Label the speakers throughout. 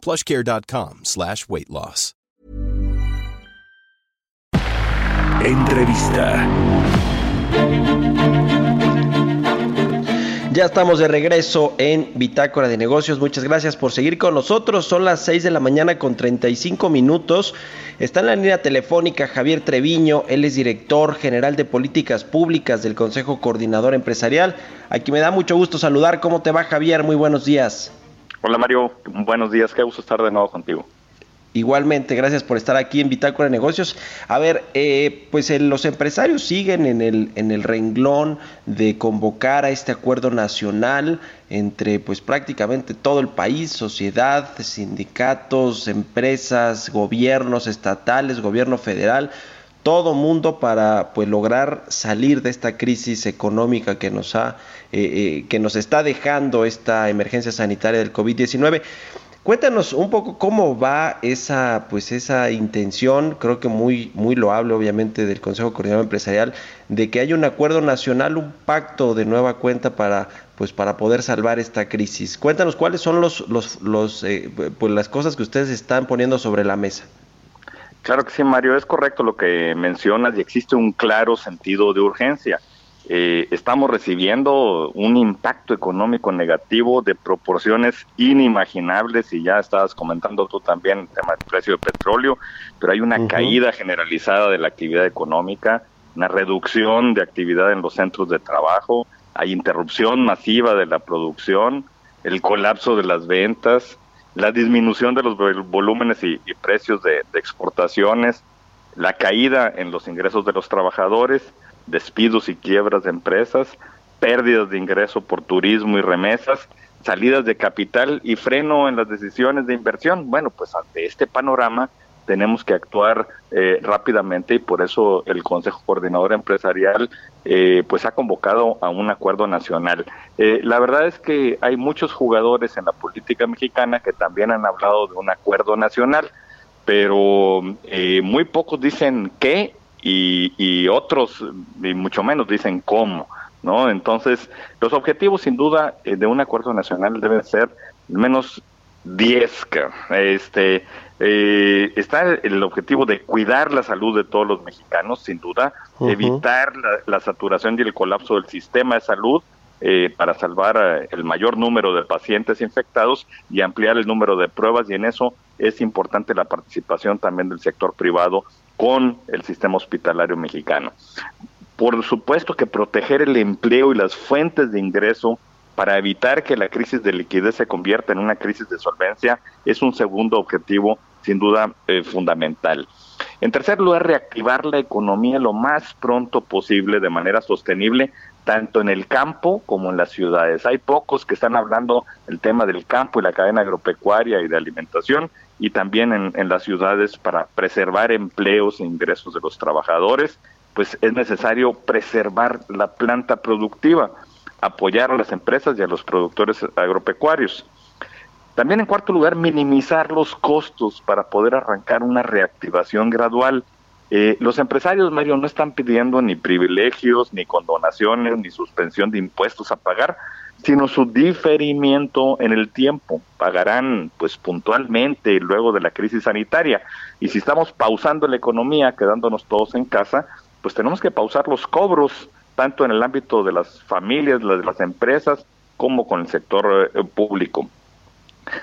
Speaker 1: plushcare.com slash weight loss.
Speaker 2: Entrevista.
Speaker 3: Ya estamos de regreso en Bitácora de Negocios. Muchas gracias por seguir con nosotros. Son las 6 de la mañana con 35 minutos. Está en la línea telefónica Javier Treviño. Él es director general de políticas públicas del Consejo Coordinador Empresarial. Aquí me da mucho gusto saludar. ¿Cómo te va, Javier? Muy buenos días.
Speaker 4: Hola, Mario. Buenos días. Qué gusto estar de nuevo contigo.
Speaker 3: Igualmente, gracias por estar aquí en Bitácora de Negocios. A ver, eh, pues los empresarios siguen en el, en el renglón de convocar a este acuerdo nacional entre pues prácticamente todo el país, sociedad, sindicatos, empresas, gobiernos estatales, gobierno federal, todo mundo para pues lograr salir de esta crisis económica que nos ha eh, eh, que nos está dejando esta emergencia sanitaria del COVID-19. Cuéntanos un poco cómo va esa, pues esa intención, creo que muy, muy loable obviamente del Consejo Coordinador Empresarial, de que haya un acuerdo nacional, un pacto de nueva cuenta para, pues para poder salvar esta crisis. Cuéntanos cuáles son los, los, los eh, pues las cosas que ustedes están poniendo sobre la mesa.
Speaker 4: Claro que sí, Mario, es correcto lo que mencionas y existe un claro sentido de urgencia. Eh, estamos recibiendo un impacto económico negativo de proporciones inimaginables y ya estabas comentando tú también el tema del precio de petróleo, pero hay una caída generalizada de la actividad económica, una reducción de actividad en los centros de trabajo, hay interrupción masiva de la producción, el colapso de las ventas, la disminución de los volúmenes y, precios de exportaciones, la caída en los ingresos de los trabajadores, despidos y quiebras de empresas, pérdidas de ingreso por turismo y remesas, salidas de capital y freno en las decisiones de inversión. Bueno, pues ante este panorama tenemos que actuar eh, rápidamente y por eso el Consejo Coordinador Empresarial eh, pues ha convocado a un acuerdo nacional. Eh, la verdad es que hay muchos jugadores en la política mexicana que también han hablado de un acuerdo nacional, pero muy pocos dicen qué y, otros, y mucho menos, dicen cómo. ¿no? Entonces, los objetivos, sin duda, eh, de un acuerdo nacional deben ser menos 10. Este, eh, está el objetivo de cuidar la salud de todos los mexicanos, sin duda, evitar la, saturación y el colapso del sistema de salud eh, para salvar el mayor número de pacientes infectados y ampliar el número de pruebas y en eso es importante la participación también del sector privado con el sistema hospitalario mexicano. Por supuesto que proteger el empleo y las fuentes de ingreso para evitar que la crisis de liquidez se convierta en una crisis de solvencia es un segundo objetivo sin duda eh, fundamental. En tercer lugar, reactivar la economía lo más pronto posible de manera sostenible, tanto en el campo como en las ciudades. Hay pocos que están hablando del tema del campo y la cadena agropecuaria y de alimentación, y también en, las ciudades para preservar empleos e ingresos de los trabajadores, pues es necesario preservar la planta productiva, apoyar a las empresas y a los productores agropecuarios. También en cuarto lugar, minimizar los costos para poder arrancar una reactivación gradual. Eh, los empresarios, Mario, no están pidiendo ni privilegios, ni condonaciones, ni suspensión de impuestos a pagar, sino su diferimiento en el tiempo. Pagarán pues puntualmente luego de la crisis sanitaria. Y si estamos pausando la economía, quedándonos todos en casa, pues tenemos que pausar los cobros, tanto en el ámbito de las familias, de las empresas, como con el sector eh, público.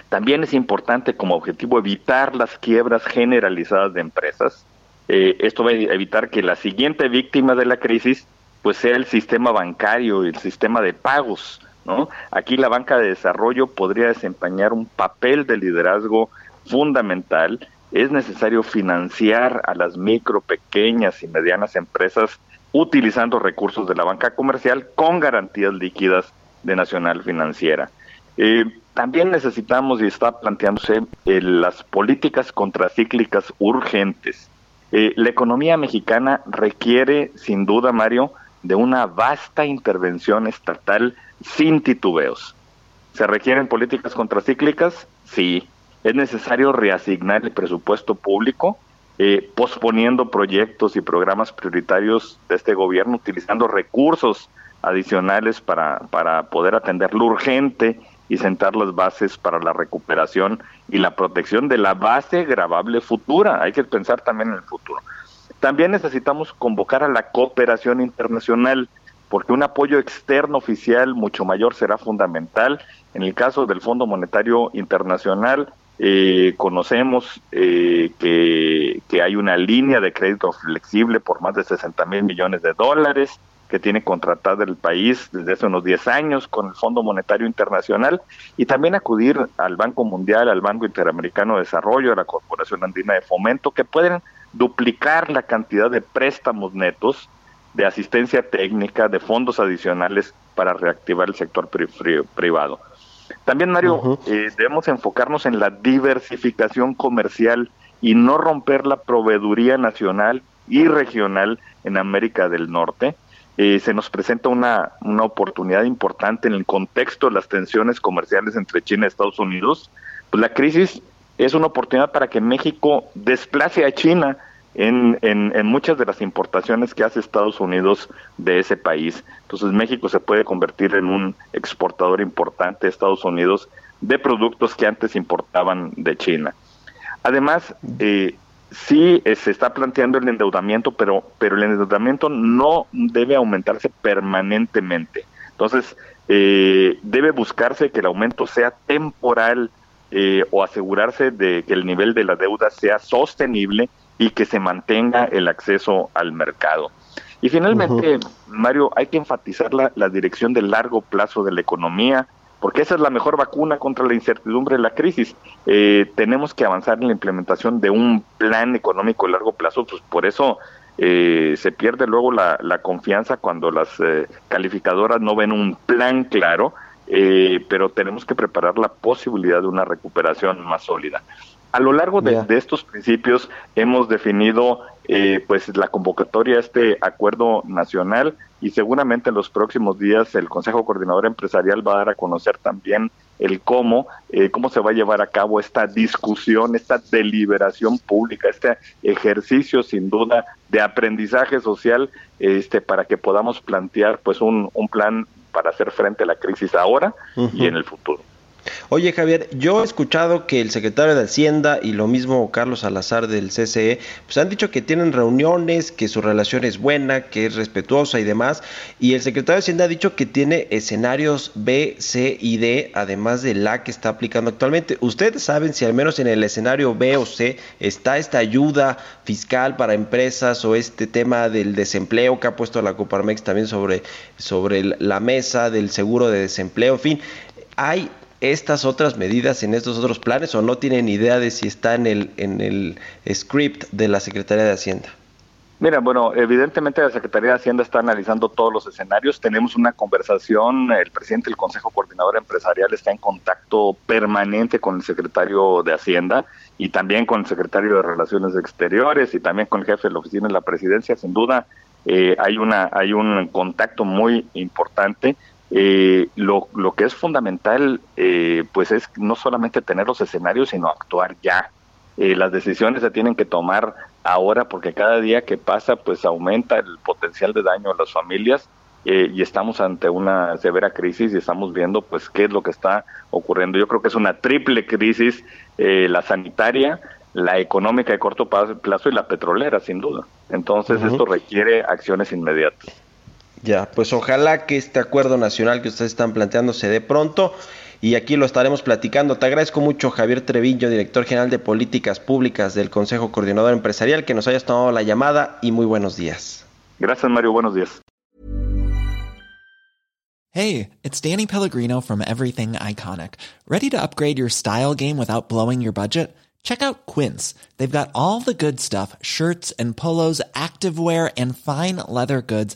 Speaker 4: También es importante como objetivo evitar las quiebras generalizadas de empresas. Eh, esto va a evitar que la siguiente víctima de la crisis pues sea el sistema bancario y el sistema de pagos Aquí la banca de desarrollo podría desempeñar un papel de liderazgo fundamental. Es necesario financiar a las micro, pequeñas y medianas empresas utilizando recursos de la banca comercial con garantías líquidas de Nacional Financiera. Eh, también necesitamos y está planteándose eh, las políticas contracíclicas urgentes. Eh, la economía mexicana requiere, sin duda, Mario, de una vasta intervención estatal sin titubeos. ¿Se requieren políticas contracíclicas? Sí. ¿Es necesario reasignar el presupuesto público? Eh, posponiendo proyectos y programas prioritarios de este gobierno, utilizando recursos adicionales para, para poder atender lo urgente y sentar las bases para la recuperación y la protección de la base grabable futura. Hay que pensar también en el futuro. También necesitamos convocar a la cooperación internacional, porque un apoyo externo oficial mucho mayor será fundamental. En el caso del Fondo Monetario Internacional, eh, conocemos eh, que, que, hay una línea de crédito flexible por más de 60 mil millones de dólares que tiene contratada el país desde hace unos 10 años con el Fondo Monetario Internacional y también acudir al Banco Mundial, al Banco Interamericano de Desarrollo, a la Corporación Andina de Fomento, que pueden duplicar la cantidad de préstamos netos, de asistencia técnica, de fondos adicionales para reactivar el sector privado. También, Mario, eh, debemos enfocarnos en la diversificación comercial y no romper la proveeduría nacional y regional en América del Norte. Eh, se nos presenta una, una oportunidad importante en el contexto de las tensiones comerciales entre China y Estados Unidos. Pues la crisis es una oportunidad para que México desplace a China en, en, muchas de las importaciones que hace Estados Unidos de ese país. Entonces México se puede convertir en un exportador importante de Estados Unidos de productos que antes importaban de China. Además, eh, sí eh, se está planteando el endeudamiento, pero, pero el endeudamiento no debe aumentarse permanentemente. Entonces, eh, debe buscarse que el aumento sea temporal eh, o asegurarse de que el nivel de la deuda sea sostenible y que se mantenga el acceso al mercado. Y finalmente, Mario, hay que enfatizar la, la, dirección de largo plazo de la economía, porque esa es la mejor vacuna contra la incertidumbre de la crisis. Eh, tenemos que avanzar en la implementación de un plan económico a largo plazo, pues por eso eh, se pierde luego la, la confianza cuando las eh, calificadoras no ven un plan claro, pero tenemos que preparar la posibilidad de una recuperación más sólida. A lo largo de, estos principios hemos definido eh, pues la convocatoria a este acuerdo nacional y seguramente en los próximos días el Consejo Coordinador Empresarial va a dar a conocer también el cómo, eh, cómo se va a llevar a cabo esta discusión, esta deliberación pública, este ejercicio sin duda de aprendizaje social, este, para que podamos plantear pues un, un plan para hacer frente a la crisis ahora y en el futuro.
Speaker 3: Oye Javier, yo he escuchado que el secretario de Hacienda y lo mismo Carlos Salazar del CCE, pues han dicho que tienen reuniones, que su relación es buena, que es respetuosa y demás, y el secretario de Hacienda ha dicho que tiene escenarios B, C y D, además de la que está aplicando actualmente. ¿Ustedes saben si al menos en el escenario B o C está esta ayuda fiscal para empresas o este tema del desempleo que ha puesto la Coparmex también sobre, sobre la mesa del seguro de desempleo? En fin, hay estas otras medidas en estos otros planes o no tienen idea de si está en el, en el script de la Secretaría de Hacienda?
Speaker 4: Mira, bueno, evidentemente la Secretaría de Hacienda está analizando todos los escenarios. Tenemos una conversación, el presidente del Consejo Coordinador Empresarial está en contacto permanente con el secretario de Hacienda y también con el secretario de Relaciones Exteriores y también con el jefe de la oficina de la presidencia. Sin duda, eh, hay, una, hay un contacto muy importante eh, lo, lo, que es fundamental, eh, pues es no solamente tener los escenarios, sino actuar ya. Eh, las decisiones se tienen que tomar ahora porque cada día que pasa, pues aumenta el potencial de daño a las familias eh, y estamos ante una severa crisis y estamos viendo, pues, qué es lo que está ocurriendo. Yo creo que es una triple crisis, la sanitaria, la económica de corto plazo y la petrolera, sin duda. Entonces, esto requiere acciones inmediatas.
Speaker 3: Ya, pues ojalá que este acuerdo nacional que ustedes están planteando se dé pronto y aquí lo estaremos platicando. Te agradezco mucho, Javier Treviño, director general de Políticas Públicas del Consejo Coordinador Empresarial, que nos hayas tomado la llamada y muy buenos días.
Speaker 4: Gracias, Mario. Buenos días.
Speaker 2: Hey, it's Danny Pellegrino from Everything Iconic. ¿Ready to upgrade your style game without blowing your budget? Check out Quince. They've got all the good stuff shirts and polos, activewear, and fine leather goods,